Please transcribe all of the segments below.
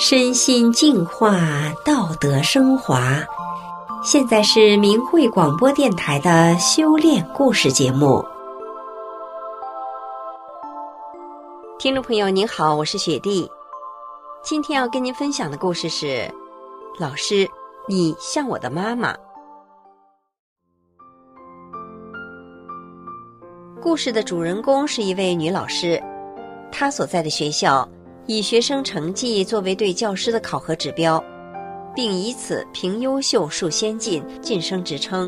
身心净化，道德升华。现在是明慧广播电台的修炼故事节目。听众朋友您好，我是雪莉。今天要跟您分享的故事是：老师，你像我的妈妈。故事的主人公是一位女老师，她所在的学校，以学生成绩作为对教师的考核指标，并以此评优秀、树先进、晋升职称，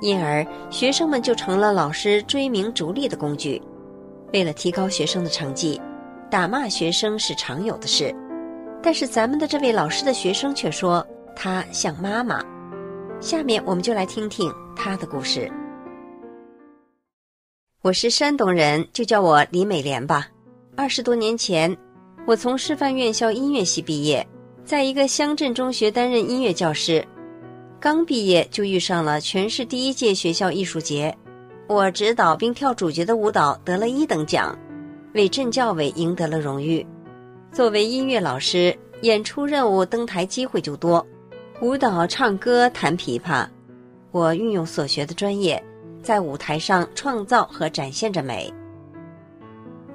因而学生们就成了老师追名逐利的工具。为了提高学生的成绩，打骂学生是常有的事。但是咱们的这位老师的学生却说他像妈妈。下面我们就来听听他的故事。我是山东人，就叫我李美莲吧。二十多年前。我从师范院校音乐系毕业，在一个乡镇中学担任音乐教师。刚毕业就遇上了全市第一届学校艺术节，我指导并跳主角的舞蹈得了一等奖，为镇教委赢得了荣誉。作为音乐老师，演出任务登台机会就多，舞蹈、唱歌、弹琵琶，我运用所学的专业，在舞台上创造和展现着美。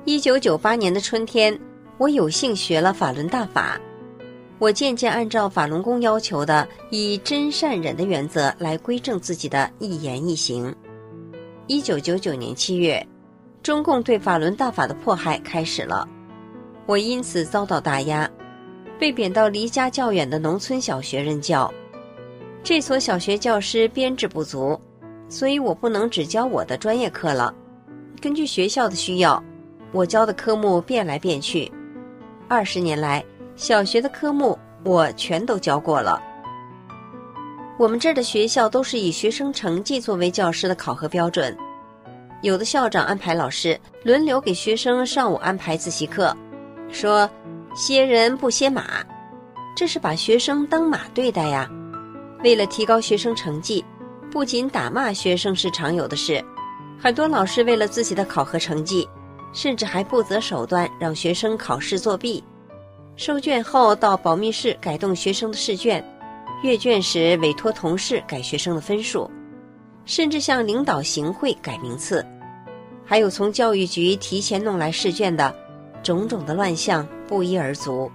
一九九八年的春天。我有幸学了法轮大法，我渐渐按照法轮功要求的以真善忍的原则来规正自己的一言一行。一九九九年七月，中共对法轮大法的迫害开始了，我因此遭到打压，被贬到离家较远的农村小学任教。这所小学教师编制不足，所以我不能只教我的专业课了。根据学校的需要，我教的科目变来变去。二十年来，小学的科目我全都教过了。我们这儿的学校都是以学生成绩作为教师的考核标准，有的校长安排老师轮流给学生上午安排自习课，说歇人不歇马，这是把学生当马对待呀。为了提高学生成绩，不仅打骂学生是常有的事，很多老师为了自己的考核成绩。甚至还不择手段让学生考试作弊，收卷后到保密室改动学生的试卷，阅卷时委托同事改学生的分数，甚至向领导行贿改名次，还有从教育局提前弄来试卷的，种种的乱象不一而足。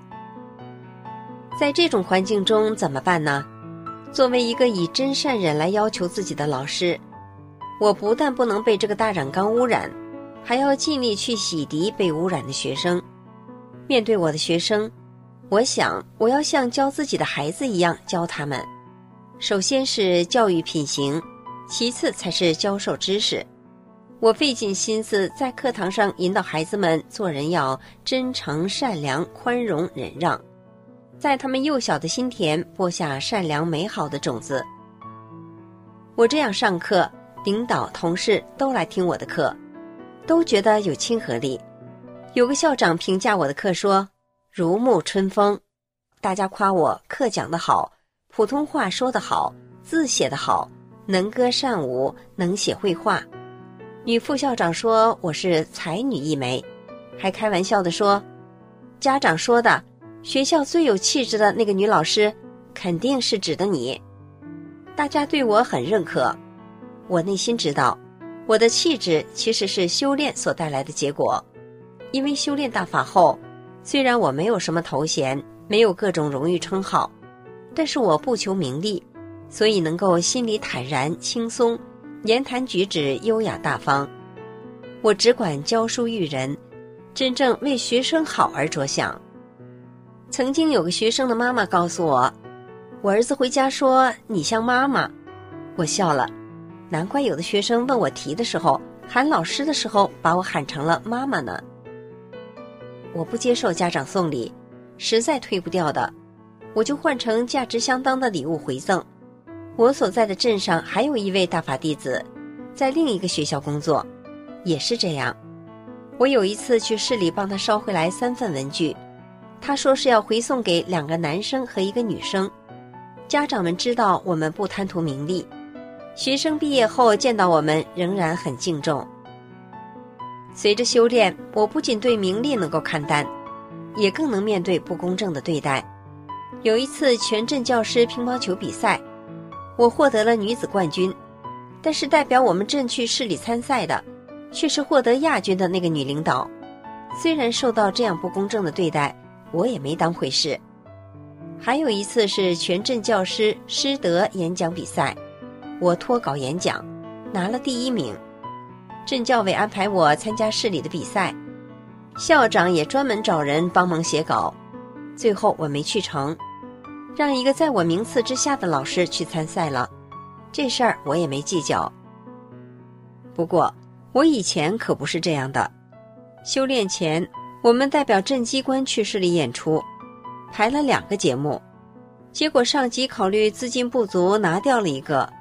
在这种环境中怎么办呢？作为一个以真善忍来要求自己的老师，我不但不能被这个大染缸污染。还要尽力去洗涤被污染的学生。面对我的学生，我想我要像教自己的孩子一样教他们。首先是教育品行，其次才是教授知识。我费尽心思在课堂上引导孩子们做人要真诚、善良、宽容、忍让，在他们幼小的心田播下善良美好的种子。我这样上课，领导、同事都来听我的课。都觉得有亲和力。有个校长评价我的课说：“如沐春风。”大家夸我课讲得好，普通话说得好，字写得好，能歌善舞，能写绘画。女副校长说我是才女一枚，还开玩笑地说：“家长说的学校最有气质的那个女老师，肯定是指的你。”大家对我很认可，我内心知道。我的气质其实是修炼所带来的结果，因为修炼大法后，虽然我没有什么头衔，没有各种荣誉称号，但是我不求名利，所以能够心里坦然轻松，言谈举止优雅大方。我只管教书育人，真正为学生好而着想。曾经有个学生的妈妈告诉我，我儿子回家说你像妈妈，我笑了。难怪有的学生问我题的时候，喊老师的时候，把我喊成了妈妈呢。我不接受家长送礼，实在推不掉的，我就换成价值相当的礼物回赠。我所在的镇上还有一位大法弟子，在另一个学校工作，也是这样。我有一次去市里帮他捎回来三份文具，他说是要回送给两个男生和一个女生。家长们知道我们不贪图名利。学生毕业后见到我们，仍然很敬重。随着修炼，我不仅对名利能够看淡，也更能面对不公正的对待。有一次全镇教师乒乓球比赛，我获得了女子冠军，但是代表我们镇去市里参赛的，却是获得亚军的那个女领导。虽然受到这样不公正的对待，我也没当回事。还有一次是全镇教师师德演讲比赛，我脱稿演讲，拿了第一名。镇教委安排我参加市里的比赛，校长也专门找人帮忙写稿，最后我没去成，让一个在我名次之下的老师去参赛了。这事儿我也没计较。不过我以前可不是这样的，修炼前我们代表镇机关去市里演出。排了两个节目，结果上级考虑资金不足，拿掉了一个。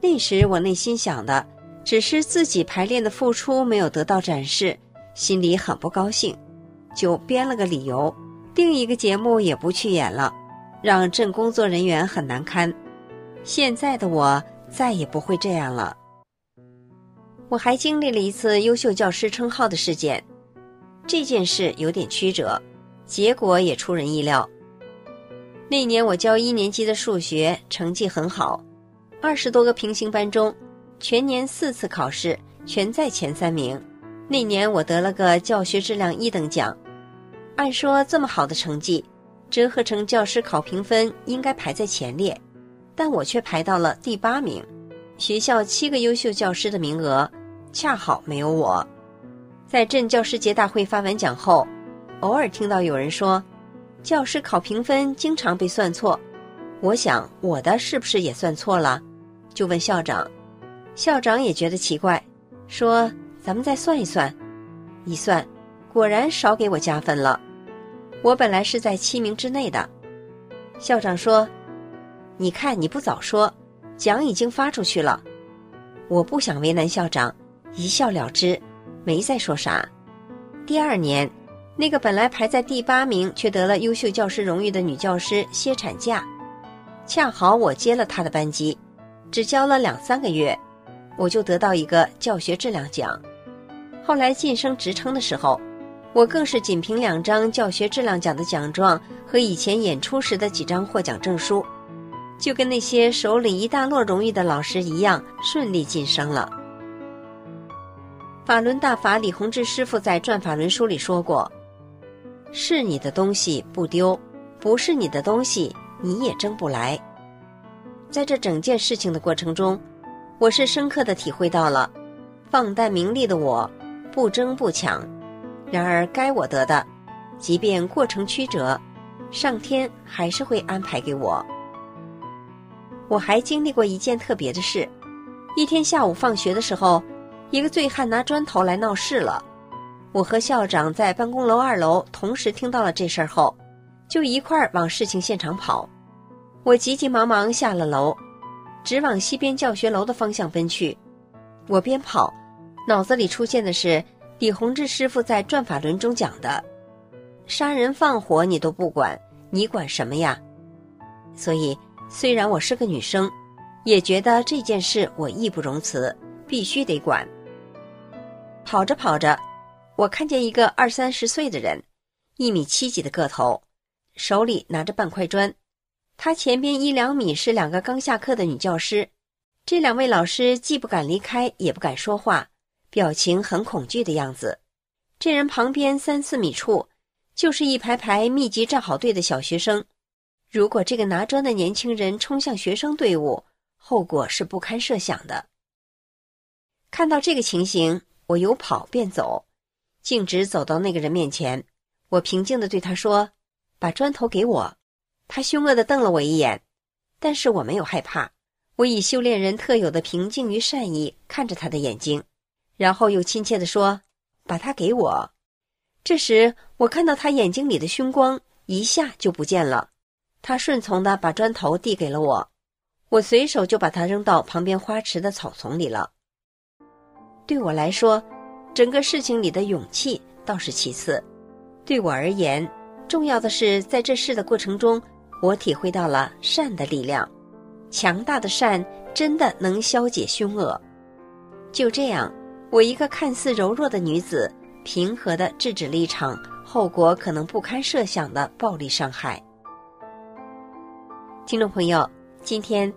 那时我内心想的，只是自己排练的付出没有得到展示，心里很不高兴，就编了个理由，另一个节目也不去演了，让镇工作人员很难堪。现在的我再也不会这样了。我还经历了一次优秀教师称号的事件，这件事有点曲折。结果也出人意料。那年我教一年级的数学成绩很好，二十多个平行班中，全年四次考试全在前三名。那年我得了个教学质量一等奖。按说这么好的成绩，折合成教师考评分应该排在前列，但我却排到了第八名。学校七个优秀教师的名额，恰好没有我。在镇教师节大会发完奖后。偶尔听到有人说，教师考评分经常被算错，我想我的是不是也算错了？就问校长，校长也觉得奇怪，说咱们再算一算，一算，果然少给我加分了。我本来是在七名之内的。校长说，你看你不早说，奖已经发出去了。我不想为难校长，一笑了之，没再说啥。第二年。那个本来排在第八名却得了优秀教师荣誉的女教师歇产假，恰好我接了她的班级，只教了两三个月，我就得到一个教学质量奖。后来晋升职称的时候，我更是仅凭两张教学质量奖的奖状和以前演出时的几张获奖证书，就跟那些手里一大摞荣誉的老师一样顺利晋升了。法轮大法李洪志师傅在《转法轮》书里说过。是你的东西不丢，不是你的东西你也争不来。在这整件事情的过程中，我是深刻的体会到了，放淡名利的我，不争不抢。然而该我得的，即便过程曲折，上天还是会安排给我。我还经历过一件特别的事，一天下午放学的时候，一个醉汉拿砖头来闹事了。我和校长在办公楼二楼同时听到了这事儿后，就一块儿往事情现场跑。我急急忙忙下了楼，直往西边教学楼的方向奔去。我边跑，脑子里出现的是李洪志师傅在《转法轮》中讲的：“杀人放火你都不管，你管什么呀？”所以，虽然我是个女生，也觉得这件事我义不容辞，必须得管。跑着跑着。我看见一个二三十岁的人，一米七几的个头，手里拿着半块砖。他前边一两米是两个刚下课的女教师，这两位老师既不敢离开，也不敢说话，表情很恐惧的样子。这人旁边三四米处，就是一排排密集站好队的小学生。如果这个拿砖的年轻人冲向学生队伍，后果是不堪设想的。看到这个情形，我有跑便走。径直走到那个人面前，我平静地对他说：“把砖头给我。”他凶恶地瞪了我一眼，但是我没有害怕。我以修炼人特有的平静与善意看着他的眼睛，然后又亲切地说：“把它给我。”这时，我看到他眼睛里的凶光一下就不见了。他顺从地把砖头递给了我，我随手就把它扔到旁边花池的草丛里了。对我来说，整个事情里的勇气倒是其次，对我而言，重要的是在这事的过程中，我体会到了善的力量，强大的善真的能消解凶恶。就这样，我一个看似柔弱的女子，平和的制止了一场后果可能不堪设想的暴力伤害。听众朋友，今天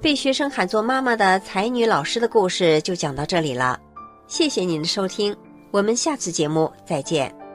被学生喊作妈妈的才女老师的故事就讲到这里了，谢谢您的收听，我们下次节目再见。